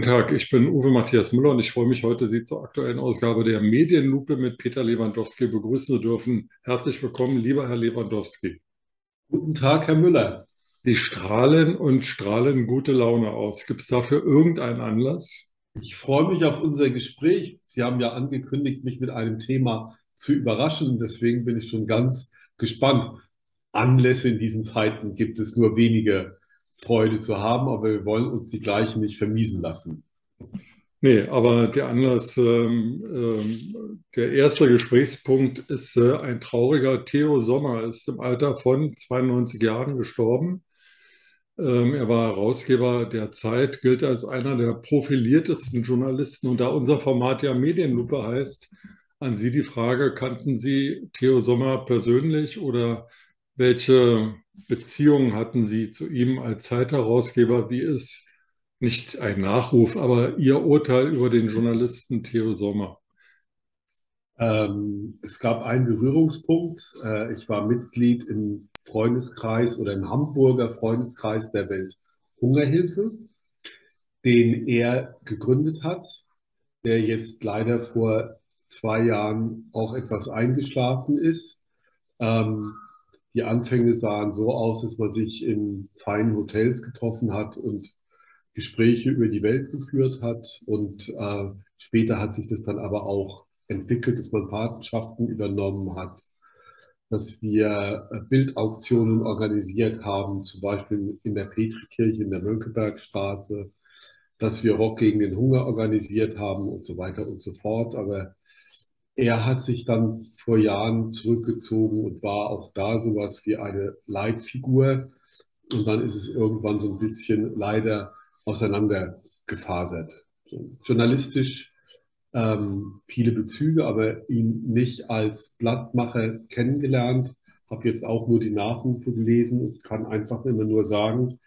Guten Tag, ich bin Uwe Matthias Müller und ich freue mich heute, Sie zur aktuellen Ausgabe der Medienlupe mit Peter Lewandowski begrüßen zu dürfen. Herzlich willkommen, lieber Herr Lewandowski. Guten Tag, Herr Müller. Sie strahlen und strahlen gute Laune aus. Gibt es dafür irgendeinen Anlass? Ich freue mich auf unser Gespräch. Sie haben ja angekündigt, mich mit einem Thema zu überraschen. Deswegen bin ich schon ganz gespannt. Anlässe in diesen Zeiten gibt es nur wenige Freude zu haben, aber wir wollen uns die gleichen nicht vermiesen lassen. Nee, aber der Anlass, ähm, ähm, der erste Gesprächspunkt ist äh, ein trauriger. Theo Sommer ist im Alter von 92 Jahren gestorben. Ähm, er war Herausgeber der Zeit, gilt als einer der profiliertesten Journalisten. Und da unser Format ja Medienlupe heißt, an Sie die Frage, kannten Sie Theo Sommer persönlich oder welche Beziehungen hatten Sie zu ihm als Zeitherausgeber? Wie ist nicht ein Nachruf, aber Ihr Urteil über den Journalisten Theo Sommer? Ähm, es gab einen Berührungspunkt. Äh, ich war Mitglied im Freundeskreis oder im Hamburger Freundeskreis der Welthungerhilfe, den er gegründet hat, der jetzt leider vor zwei Jahren auch etwas eingeschlafen ist. Ähm, die Anfänge sahen so aus, dass man sich in feinen Hotels getroffen hat und Gespräche über die Welt geführt hat. Und äh, später hat sich das dann aber auch entwickelt, dass man Patenschaften übernommen hat, dass wir äh, Bildauktionen organisiert haben, zum Beispiel in der Petrikirche in der Mönckebergstraße, dass wir Rock gegen den Hunger organisiert haben und so weiter und so fort. Aber er hat sich dann vor Jahren zurückgezogen und war auch da sowas wie eine Leitfigur. Und dann ist es irgendwann so ein bisschen leider auseinandergefasert. So, journalistisch ähm, viele Bezüge, aber ihn nicht als Blattmacher kennengelernt. Habe jetzt auch nur die Nachrufe gelesen und kann einfach immer nur sagen,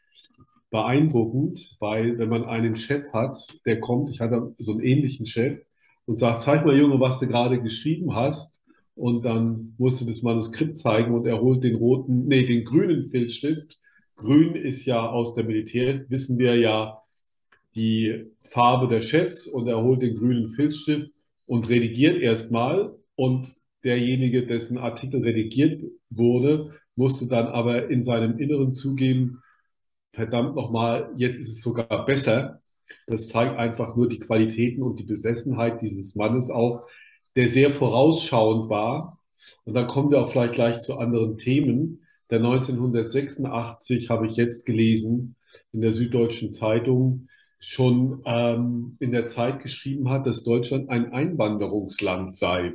beeindruckend, weil wenn man einen Chef hat, der kommt, ich hatte so einen ähnlichen Chef, und sagt, zeig mal, Junge, was du gerade geschrieben hast. Und dann musst du das Manuskript zeigen und er holt den roten, nee, den grünen Filzstift. Grün ist ja aus der Militär, wissen wir ja, die Farbe der Chefs und er holt den grünen Filzstift und redigiert erstmal und derjenige, dessen Artikel redigiert wurde, musste dann aber in seinem Inneren zugeben, verdammt nochmal, jetzt ist es sogar besser. Das zeigt einfach nur die Qualitäten und die Besessenheit dieses Mannes auch, der sehr vorausschauend war. Und dann kommen wir auch vielleicht gleich zu anderen Themen. Der 1986 habe ich jetzt gelesen in der Süddeutschen Zeitung schon ähm, in der Zeit geschrieben hat, dass Deutschland ein Einwanderungsland sei.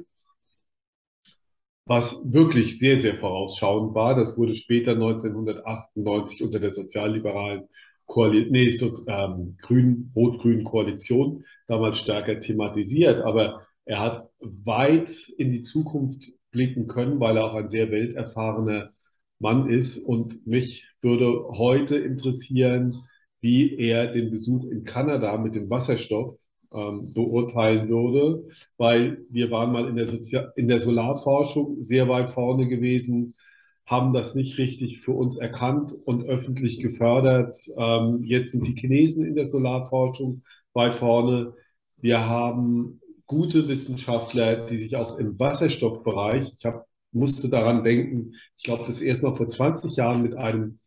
Was wirklich sehr, sehr vorausschauend war. Das wurde später 1998 unter der sozialliberalen Koalition, nee, so, ähm, grün, rot-grün Koalition damals stärker thematisiert. Aber er hat weit in die Zukunft blicken können, weil er auch ein sehr welterfahrener Mann ist. Und mich würde heute interessieren, wie er den Besuch in Kanada mit dem Wasserstoff ähm, beurteilen würde, weil wir waren mal in der, Sozial in der Solarforschung sehr weit vorne gewesen haben das nicht richtig für uns erkannt und öffentlich gefördert. Ähm, jetzt sind die Chinesen in der Solarforschung weit vorne. Wir haben gute Wissenschaftler, die sich auch im Wasserstoffbereich, ich hab, musste daran denken, ich glaube, das erst mal vor 20 Jahren mit einem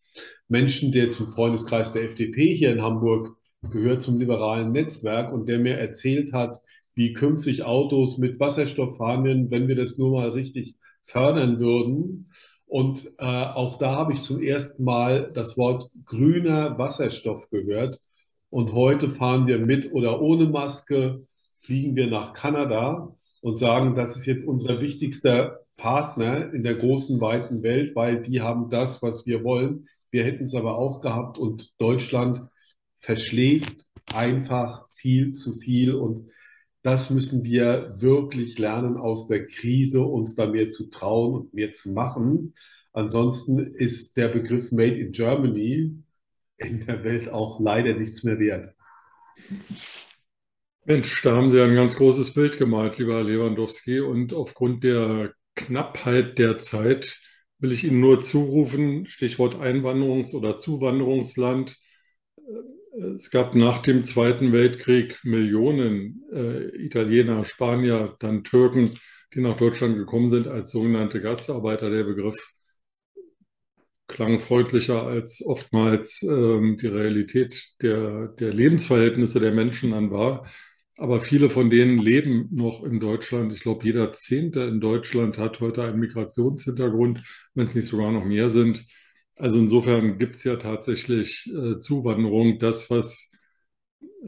Menschen, der zum Freundeskreis der FDP hier in Hamburg gehört, zum liberalen Netzwerk und der mir erzählt hat, wie künftig Autos mit Wasserstoff fahren werden, wenn wir das nur mal richtig fördern würden. Und äh, auch da habe ich zum ersten Mal das Wort grüner Wasserstoff gehört. Und heute fahren wir mit oder ohne Maske, fliegen wir nach Kanada und sagen, das ist jetzt unser wichtigster Partner in der großen, weiten Welt, weil die haben das, was wir wollen. Wir hätten es aber auch gehabt und Deutschland verschläft einfach viel zu viel. Und das müssen wir wirklich lernen aus der Krise, uns da mehr zu trauen und mehr zu machen. Ansonsten ist der Begriff Made in Germany in der Welt auch leider nichts mehr wert. Mensch, da haben Sie ein ganz großes Bild gemalt, lieber Lewandowski. Und aufgrund der Knappheit der Zeit will ich Ihnen nur zurufen, Stichwort Einwanderungs- oder Zuwanderungsland. Es gab nach dem Zweiten Weltkrieg Millionen äh, Italiener, Spanier, dann Türken, die nach Deutschland gekommen sind als sogenannte Gastarbeiter. Der Begriff klang freundlicher als oftmals ähm, die Realität der, der Lebensverhältnisse der Menschen dann war. Aber viele von denen leben noch in Deutschland. Ich glaube, jeder Zehnte in Deutschland hat heute einen Migrationshintergrund, wenn es nicht sogar noch mehr sind. Also insofern gibt es ja tatsächlich äh, Zuwanderung. Das, was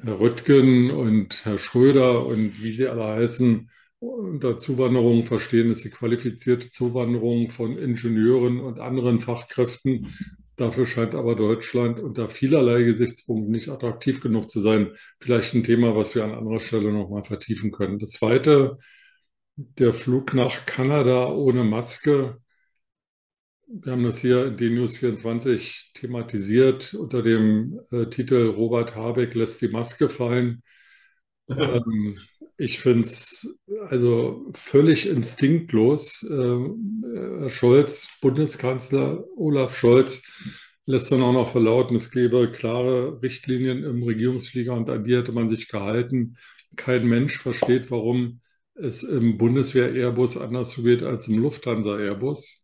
Herr Röttgen und Herr Schröder und wie sie alle heißen, unter Zuwanderung verstehen, ist die qualifizierte Zuwanderung von Ingenieuren und anderen Fachkräften. Dafür scheint aber Deutschland unter vielerlei Gesichtspunkten nicht attraktiv genug zu sein. Vielleicht ein Thema, was wir an anderer Stelle nochmal vertiefen können. Das Zweite, der Flug nach Kanada ohne Maske. Wir haben das hier in DNews 24 thematisiert unter dem äh, Titel Robert Habeck lässt die Maske fallen. ähm, ich finde es also völlig instinktlos. Ähm, Herr Scholz, Bundeskanzler Olaf Scholz, lässt dann auch noch verlauten, es gäbe klare Richtlinien im Regierungsflieger und an die hätte man sich gehalten. Kein Mensch versteht, warum es im Bundeswehr-Airbus anders zugeht als im Lufthansa-Airbus.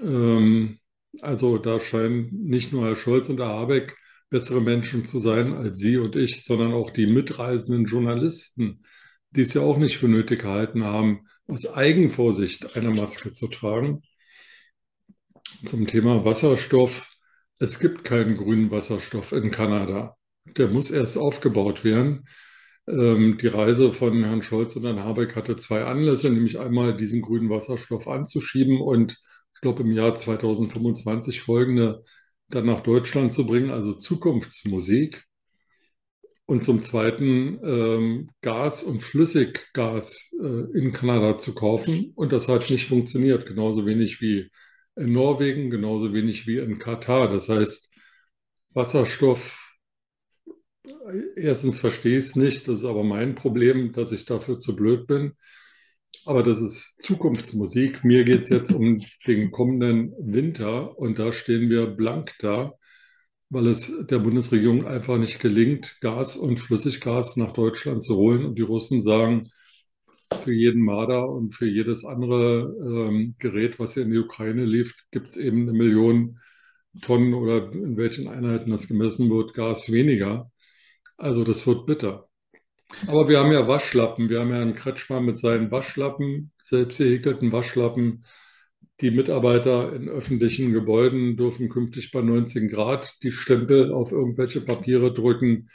Ähm, also da scheinen nicht nur Herr Scholz und Herr Habeck bessere Menschen zu sein als Sie und ich, sondern auch die mitreisenden Journalisten, die es ja auch nicht für nötig gehalten haben, aus Eigenvorsicht eine Maske zu tragen. Zum Thema Wasserstoff. Es gibt keinen grünen Wasserstoff in Kanada. Der muss erst aufgebaut werden. Ähm, die Reise von Herrn Scholz und Herrn Habeck hatte zwei Anlässe, nämlich einmal diesen grünen Wasserstoff anzuschieben und ich glaube im Jahr 2025 folgende dann nach Deutschland zu bringen, also Zukunftsmusik und zum Zweiten ähm, Gas und Flüssiggas äh, in Kanada zu kaufen. Und das hat nicht funktioniert, genauso wenig wie in Norwegen, genauso wenig wie in Katar. Das heißt, Wasserstoff, erstens verstehe ich es nicht, das ist aber mein Problem, dass ich dafür zu blöd bin. Aber das ist Zukunftsmusik. Mir geht es jetzt um den kommenden Winter und da stehen wir blank da weil es der Bundesregierung einfach nicht gelingt, Gas und Flüssiggas nach Deutschland zu holen. Und die Russen sagen, für jeden Marder und für jedes andere ähm, Gerät, was hier in die Ukraine lief, gibt es eben eine Million Tonnen oder in welchen Einheiten das gemessen wird, Gas weniger. Also das wird bitter. Aber wir haben ja Waschlappen. Wir haben ja einen Kretschmann mit seinen Waschlappen, selbst gehäkelten Waschlappen. Die Mitarbeiter in öffentlichen Gebäuden dürfen künftig bei 19 Grad die Stempel auf irgendwelche Papiere drücken.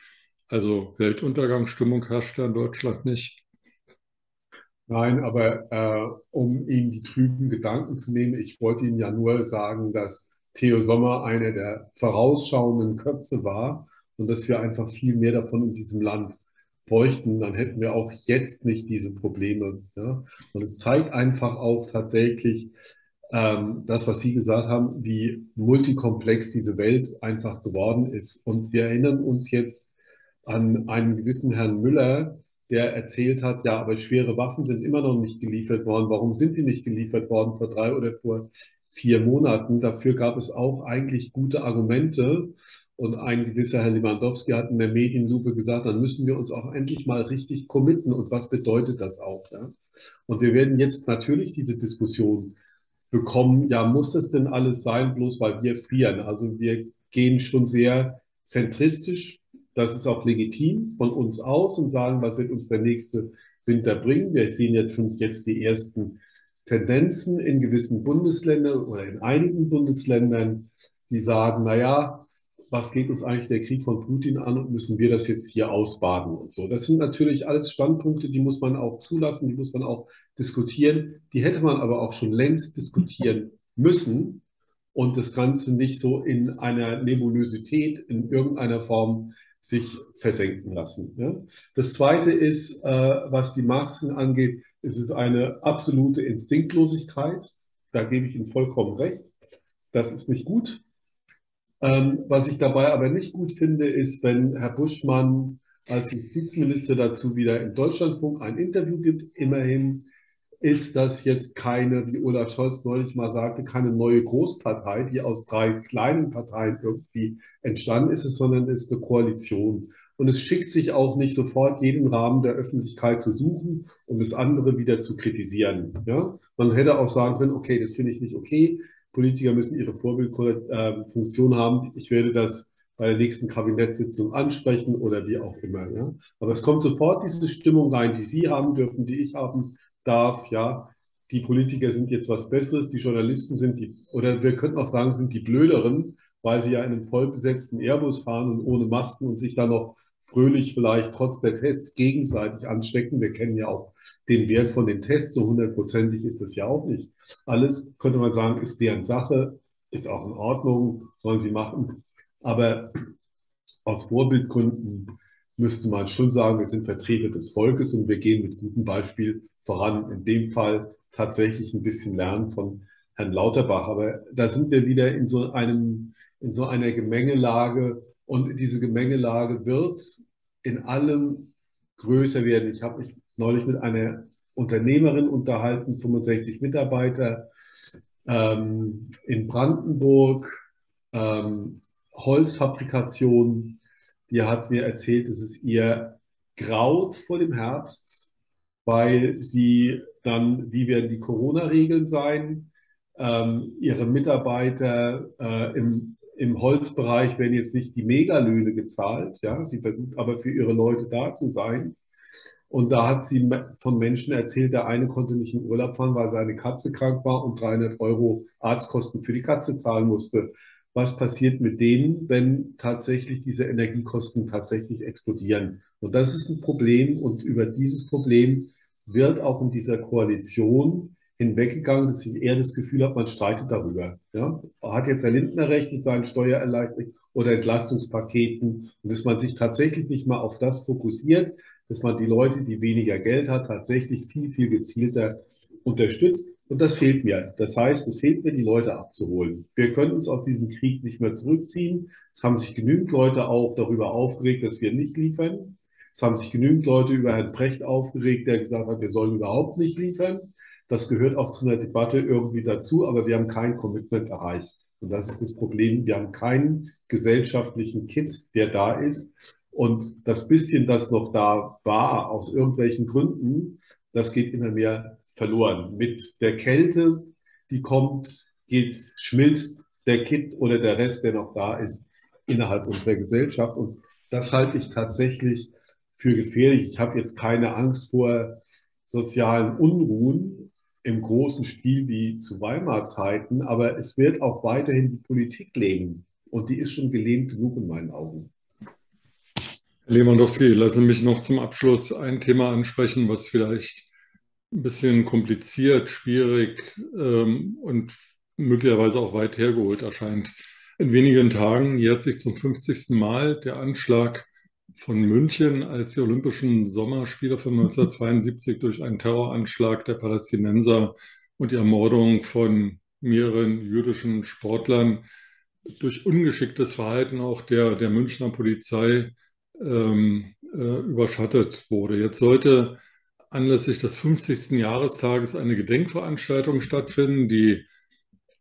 Also Weltuntergangsstimmung herrscht ja in Deutschland nicht. Nein, aber äh, um Ihnen die trüben Gedanken zu nehmen, ich wollte Ihnen ja nur sagen, dass Theo Sommer einer der vorausschauenden Köpfe war und dass wir einfach viel mehr davon in diesem Land bräuchten, dann hätten wir auch jetzt nicht diese Probleme. Ja? Und es zeigt einfach auch tatsächlich, ähm, das, was Sie gesagt haben, wie multikomplex diese Welt einfach geworden ist. Und wir erinnern uns jetzt an einen gewissen Herrn Müller, der erzählt hat, ja, aber schwere Waffen sind immer noch nicht geliefert worden. Warum sind die nicht geliefert worden vor drei oder vor vier Monaten? Dafür gab es auch eigentlich gute Argumente. Und ein gewisser Herr Lewandowski hat in der Medienlupe gesagt, dann müssen wir uns auch endlich mal richtig committen. Und was bedeutet das auch? Ja? Und wir werden jetzt natürlich diese Diskussion bekommen, ja, muss das denn alles sein, bloß weil wir frieren? Also wir gehen schon sehr zentristisch, das ist auch legitim von uns aus und sagen, was wird uns der nächste Winter bringen? Wir sehen jetzt schon jetzt die ersten Tendenzen in gewissen Bundesländern oder in einigen Bundesländern, die sagen, na ja, was geht uns eigentlich der Krieg von Putin an und müssen wir das jetzt hier ausbaden und so. Das sind natürlich alles Standpunkte, die muss man auch zulassen, die muss man auch diskutieren. Die hätte man aber auch schon längst diskutieren müssen und das Ganze nicht so in einer Nebulosität in irgendeiner Form sich versenken lassen. Ja? Das Zweite ist, äh, was die Masken angeht, ist es eine absolute Instinktlosigkeit. Da gebe ich Ihnen vollkommen recht. Das ist nicht gut. Ähm, was ich dabei aber nicht gut finde, ist, wenn Herr Buschmann als Justizminister dazu wieder im Deutschlandfunk ein Interview gibt. Immerhin ist das jetzt keine, wie Olaf Scholz neulich mal sagte, keine neue Großpartei, die aus drei kleinen Parteien irgendwie entstanden ist, sondern ist eine Koalition. Und es schickt sich auch nicht sofort, jeden Rahmen der Öffentlichkeit zu suchen und das andere wieder zu kritisieren. Ja? Man hätte auch sagen können, okay, das finde ich nicht okay. Politiker müssen ihre Vorbildfunktion äh, haben. Ich werde das bei der nächsten Kabinettssitzung ansprechen oder wie auch immer. Ja? Aber es kommt sofort diese Stimmung rein, die Sie haben dürfen, die ich haben darf. Ja, die Politiker sind jetzt was Besseres, die Journalisten sind die, oder wir könnten auch sagen, sind die Blöderen, weil sie ja in einem vollbesetzten Airbus fahren und ohne Masken und sich dann noch fröhlich vielleicht trotz der Tests gegenseitig anstecken. Wir kennen ja auch den Wert von den Tests, so hundertprozentig ist das ja auch nicht. Alles könnte man sagen, ist deren Sache, ist auch in Ordnung, sollen sie machen. Aber aus Vorbildgründen müsste man schon sagen, wir sind Vertreter des Volkes und wir gehen mit gutem Beispiel voran. In dem Fall tatsächlich ein bisschen lernen von Herrn Lauterbach. Aber da sind wir wieder in so einem, in so einer Gemengelage, und diese Gemengelage wird in allem größer werden. Ich habe mich neulich mit einer Unternehmerin unterhalten, 65 Mitarbeiter ähm, in Brandenburg, ähm, Holzfabrikation. Die hat mir erzählt, dass es ihr graut vor dem Herbst, weil sie dann, wie werden die Corona-Regeln sein? Ähm, ihre Mitarbeiter äh, im im Holzbereich werden jetzt nicht die Megalöhne gezahlt. Ja, sie versucht aber für ihre Leute da zu sein. Und da hat sie von Menschen erzählt, der eine konnte nicht in Urlaub fahren, weil seine Katze krank war und 300 Euro Arztkosten für die Katze zahlen musste. Was passiert mit denen, wenn tatsächlich diese Energiekosten tatsächlich explodieren? Und das ist ein Problem. Und über dieses Problem wird auch in dieser Koalition hinweggegangen, dass ich eher das Gefühl habe, man streitet darüber. Ja? Hat jetzt Herr Lindner recht mit seinen Steuererleichterungen oder Entlastungspaketen und dass man sich tatsächlich nicht mal auf das fokussiert, dass man die Leute, die weniger Geld hat, tatsächlich viel, viel gezielter unterstützt. Und das fehlt mir. Das heißt, es fehlt mir, die Leute abzuholen. Wir können uns aus diesem Krieg nicht mehr zurückziehen. Es haben sich genügend Leute auch darüber aufgeregt, dass wir nicht liefern. Es haben sich genügend Leute über Herrn Brecht aufgeregt, der gesagt hat, wir sollen überhaupt nicht liefern. Das gehört auch zu einer Debatte irgendwie dazu, aber wir haben kein Commitment erreicht. Und das ist das Problem. Wir haben keinen gesellschaftlichen Kit, der da ist. Und das bisschen, das noch da war, aus irgendwelchen Gründen, das geht immer mehr verloren. Mit der Kälte, die kommt, geht, schmilzt der Kit oder der Rest, der noch da ist, innerhalb unserer Gesellschaft. Und das halte ich tatsächlich für gefährlich. Ich habe jetzt keine Angst vor sozialen Unruhen, im großen Stil wie zu Weimar-Zeiten, aber es wird auch weiterhin die Politik leben. Und die ist schon gelähmt genug in meinen Augen. Herr Lewandowski, lassen Sie mich noch zum Abschluss ein Thema ansprechen, was vielleicht ein bisschen kompliziert, schwierig ähm, und möglicherweise auch weit hergeholt erscheint. In wenigen Tagen jährt sich zum 50. Mal der Anschlag von München, als die Olympischen Sommerspiele von 1972 durch einen Terroranschlag der Palästinenser und die Ermordung von mehreren jüdischen Sportlern durch ungeschicktes Verhalten auch der, der Münchner Polizei ähm, äh, überschattet wurde. Jetzt sollte anlässlich des 50. Jahrestages eine Gedenkveranstaltung stattfinden. Die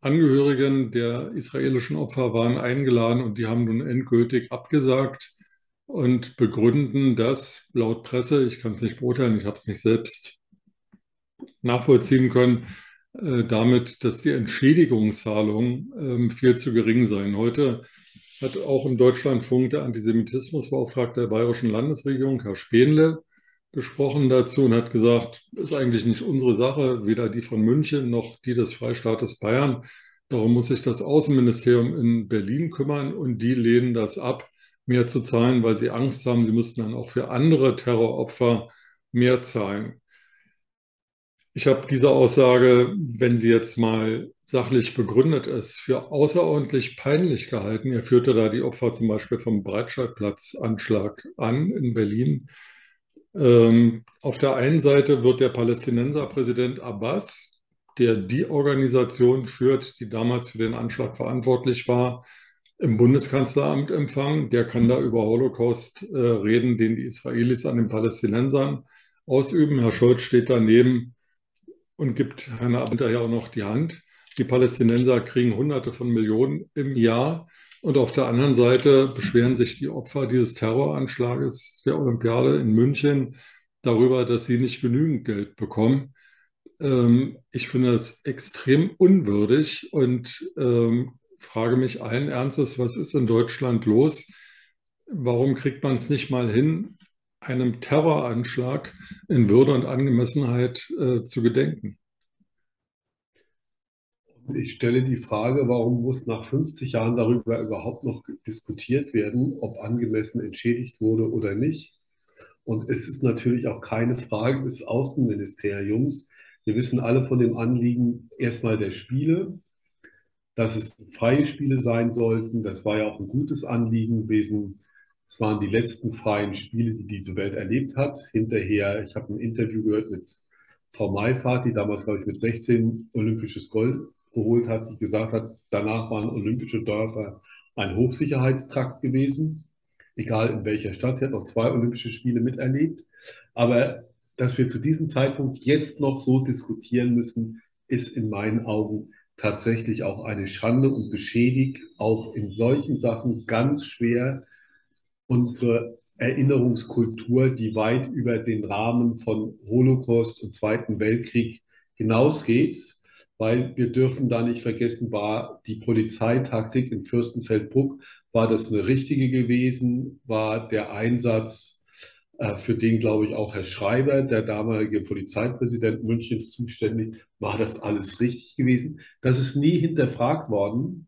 Angehörigen der israelischen Opfer waren eingeladen und die haben nun endgültig abgesagt und begründen das laut Presse, ich kann es nicht beurteilen, ich habe es nicht selbst nachvollziehen können, äh, damit, dass die Entschädigungszahlungen äh, viel zu gering seien. Heute hat auch im Deutschlandfunk der Antisemitismusbeauftragte der Bayerischen Landesregierung, Herr Spenle, gesprochen dazu und hat gesagt, ist eigentlich nicht unsere Sache, weder die von München noch die des Freistaates Bayern. Darum muss sich das Außenministerium in Berlin kümmern und die lehnen das ab mehr zu zahlen, weil sie Angst haben, sie müssten dann auch für andere Terroropfer mehr zahlen. Ich habe diese Aussage, wenn sie jetzt mal sachlich begründet ist, für außerordentlich peinlich gehalten. Er führte da die Opfer zum Beispiel vom Breitscheidplatzanschlag an in Berlin. Ähm, auf der einen Seite wird der Palästinenserpräsident Abbas, der die Organisation führt, die damals für den Anschlag verantwortlich war, im Bundeskanzleramt empfangen. Der kann da über Holocaust äh, reden, den die Israelis an den Palästinensern ausüben. Herr Scholz steht daneben, und gibt Hannah hinterher auch noch die Hand. Die Palästinenser kriegen Hunderte von Millionen im Jahr. Und auf der anderen Seite beschweren sich die Opfer dieses Terroranschlages der Olympiade in München darüber, dass sie nicht genügend Geld bekommen. Ähm, ich finde das extrem unwürdig und ähm, frage mich allen Ernstes, was ist in Deutschland los? Warum kriegt man es nicht mal hin, einem Terroranschlag in Würde und Angemessenheit äh, zu gedenken? Ich stelle die Frage, warum muss nach 50 Jahren darüber überhaupt noch diskutiert werden, ob angemessen entschädigt wurde oder nicht? Und es ist natürlich auch keine Frage des Außenministeriums. Wir wissen alle von dem Anliegen erstmal der Spiele, dass es freie Spiele sein sollten. Das war ja auch ein gutes Anliegen gewesen. Es waren die letzten freien Spiele, die diese Welt erlebt hat. Hinterher, ich habe ein Interview gehört mit Frau Maifahrt, die damals, glaube ich, mit 16 olympisches Gold geholt hat, die gesagt hat, danach waren olympische Dörfer ein Hochsicherheitstrakt gewesen, egal in welcher Stadt. Sie hat noch zwei olympische Spiele miterlebt. Aber dass wir zu diesem Zeitpunkt jetzt noch so diskutieren müssen, ist in meinen Augen tatsächlich auch eine Schande und beschädigt auch in solchen Sachen ganz schwer unsere Erinnerungskultur, die weit über den Rahmen von Holocaust und Zweiten Weltkrieg hinausgeht, weil wir dürfen da nicht vergessen, war die Polizeitaktik in Fürstenfeldbruck, war das eine richtige gewesen, war der Einsatz, für den glaube ich auch Herr Schreiber, der damalige Polizeipräsident Münchens zuständig, war das alles richtig gewesen. Das ist nie hinterfragt worden.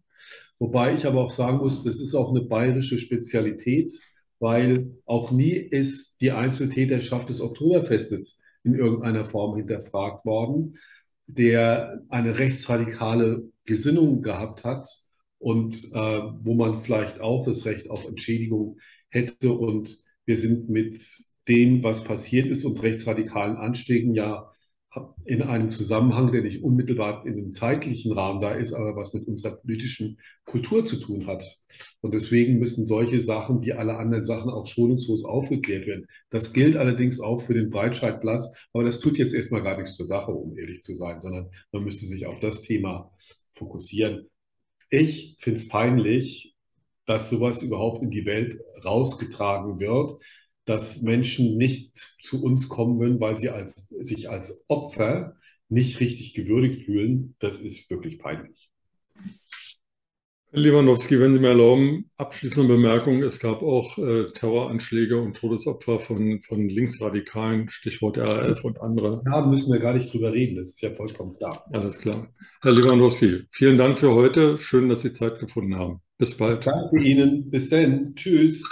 Wobei ich aber auch sagen muss, das ist auch eine bayerische Spezialität weil auch nie ist die Einzeltäterschaft des Oktoberfestes in irgendeiner Form hinterfragt worden, der eine rechtsradikale Gesinnung gehabt hat und äh, wo man vielleicht auch das Recht auf Entschädigung hätte. Und wir sind mit dem, was passiert ist und rechtsradikalen Anstiegen ja in einem Zusammenhang, der nicht unmittelbar in dem zeitlichen Rahmen da ist, aber was mit unserer politischen Kultur zu tun hat. Und deswegen müssen solche Sachen, wie alle anderen Sachen, auch schonungslos aufgeklärt werden. Das gilt allerdings auch für den Breitscheidplatz, aber das tut jetzt erstmal gar nichts zur Sache, um ehrlich zu sein, sondern man müsste sich auf das Thema fokussieren. Ich finde es peinlich, dass sowas überhaupt in die Welt rausgetragen wird dass Menschen nicht zu uns kommen würden, weil sie als, sich als Opfer nicht richtig gewürdigt fühlen, das ist wirklich peinlich. Herr Lewandowski, wenn Sie mir erlauben, abschließende Bemerkung. Es gab auch äh, Terroranschläge und Todesopfer von, von Linksradikalen, Stichwort RAF und andere. Da müssen wir gar nicht drüber reden, das ist ja vollkommen klar. Alles klar. Herr Lewandowski, vielen Dank für heute. Schön, dass Sie Zeit gefunden haben. Bis bald. Danke Ihnen. Bis dann. Tschüss.